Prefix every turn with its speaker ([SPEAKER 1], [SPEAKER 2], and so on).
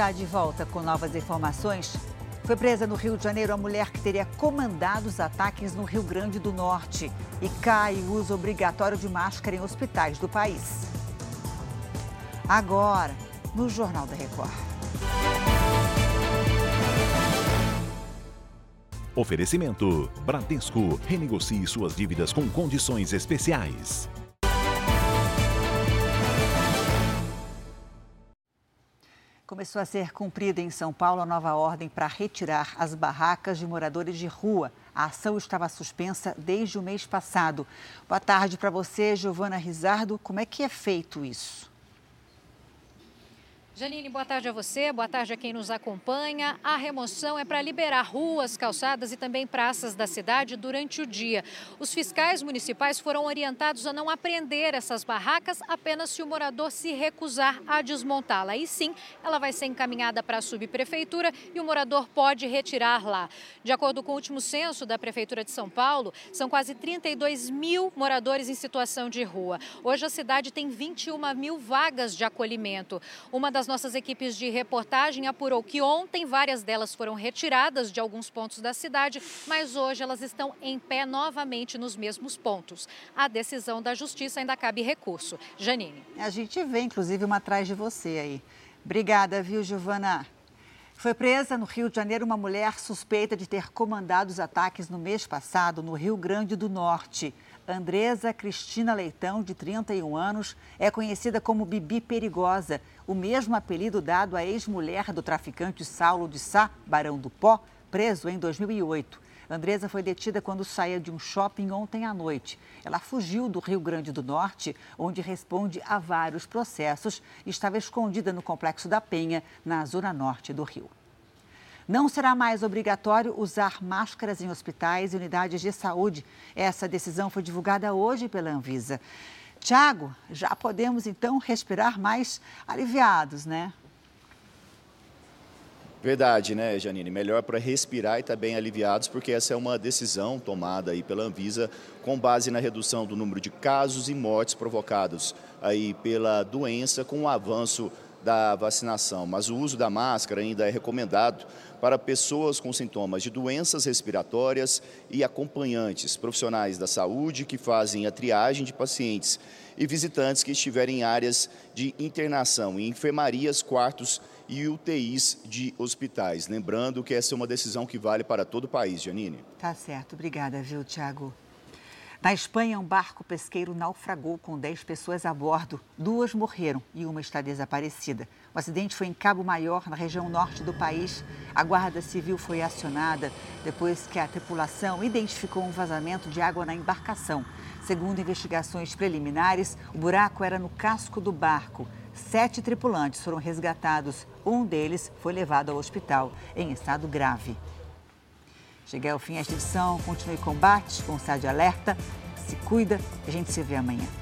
[SPEAKER 1] Já de volta com novas informações. Foi presa no Rio de Janeiro a mulher que teria comandado os ataques no Rio Grande do Norte. E cai o uso obrigatório de máscara em hospitais do país. Agora, no Jornal da Record.
[SPEAKER 2] Oferecimento: Bradesco. Renegocie suas dívidas com condições especiais.
[SPEAKER 1] Começou a ser cumprida em São Paulo a nova ordem para retirar as barracas de moradores de rua. A ação estava suspensa desde o mês passado. Boa tarde para você, Giovana Rizardo. Como é que é feito isso?
[SPEAKER 3] Janine, boa tarde a você, boa tarde a quem nos acompanha. A remoção é para liberar ruas, calçadas e também praças da cidade durante o dia. Os fiscais municipais foram orientados a não apreender essas barracas apenas se o morador se recusar a desmontá-la. Aí sim, ela vai ser encaminhada para a subprefeitura e o morador pode retirar lá. De acordo com o último censo da Prefeitura de São Paulo, são quase 32 mil moradores em situação de rua. Hoje a cidade tem 21 mil vagas de acolhimento. Uma das nossas equipes de reportagem apurou que ontem várias delas foram retiradas de alguns pontos da cidade, mas hoje elas estão em pé novamente nos mesmos pontos. A decisão da justiça ainda cabe recurso. Janine.
[SPEAKER 1] A gente vê, inclusive, uma atrás de você aí. Obrigada, viu, Giovana? Foi presa no Rio de Janeiro uma mulher suspeita de ter comandado os ataques no mês passado no Rio Grande do Norte. Andresa Cristina Leitão, de 31 anos, é conhecida como Bibi Perigosa, o mesmo apelido dado à ex-mulher do traficante Saulo de Sá, Barão do Pó, preso em 2008. Andresa foi detida quando saía de um shopping ontem à noite. Ela fugiu do Rio Grande do Norte, onde responde a vários processos e estava escondida no Complexo da Penha, na zona norte do Rio. Não será mais obrigatório usar máscaras em hospitais e unidades de saúde. Essa decisão foi divulgada hoje pela Anvisa. Tiago, já podemos então respirar mais aliviados, né?
[SPEAKER 4] Verdade, né, Janine? Melhor para respirar e também aliviados, porque essa é uma decisão tomada aí pela Anvisa com base na redução do número de casos e mortes provocados aí pela doença com o avanço da vacinação. Mas o uso da máscara ainda é recomendado para pessoas com sintomas de doenças respiratórias e acompanhantes, profissionais da saúde que fazem a triagem de pacientes e visitantes que estiverem em áreas de internação, em enfermarias, quartos e UTIs de hospitais. Lembrando que essa é uma decisão que vale para todo o país, Janine.
[SPEAKER 1] Tá certo. Obrigada, viu, Tiago? Na Espanha, um barco pesqueiro naufragou com 10 pessoas a bordo. Duas morreram e uma está desaparecida. O acidente foi em Cabo Maior, na região norte do país. A Guarda Civil foi acionada depois que a tripulação identificou um vazamento de água na embarcação. Segundo investigações preliminares, o buraco era no casco do barco. Sete tripulantes foram resgatados. Um deles foi levado ao hospital em estado grave. Cheguei ao fim desta edição. Continue combate com o de Alerta. Se cuida. A gente se vê amanhã.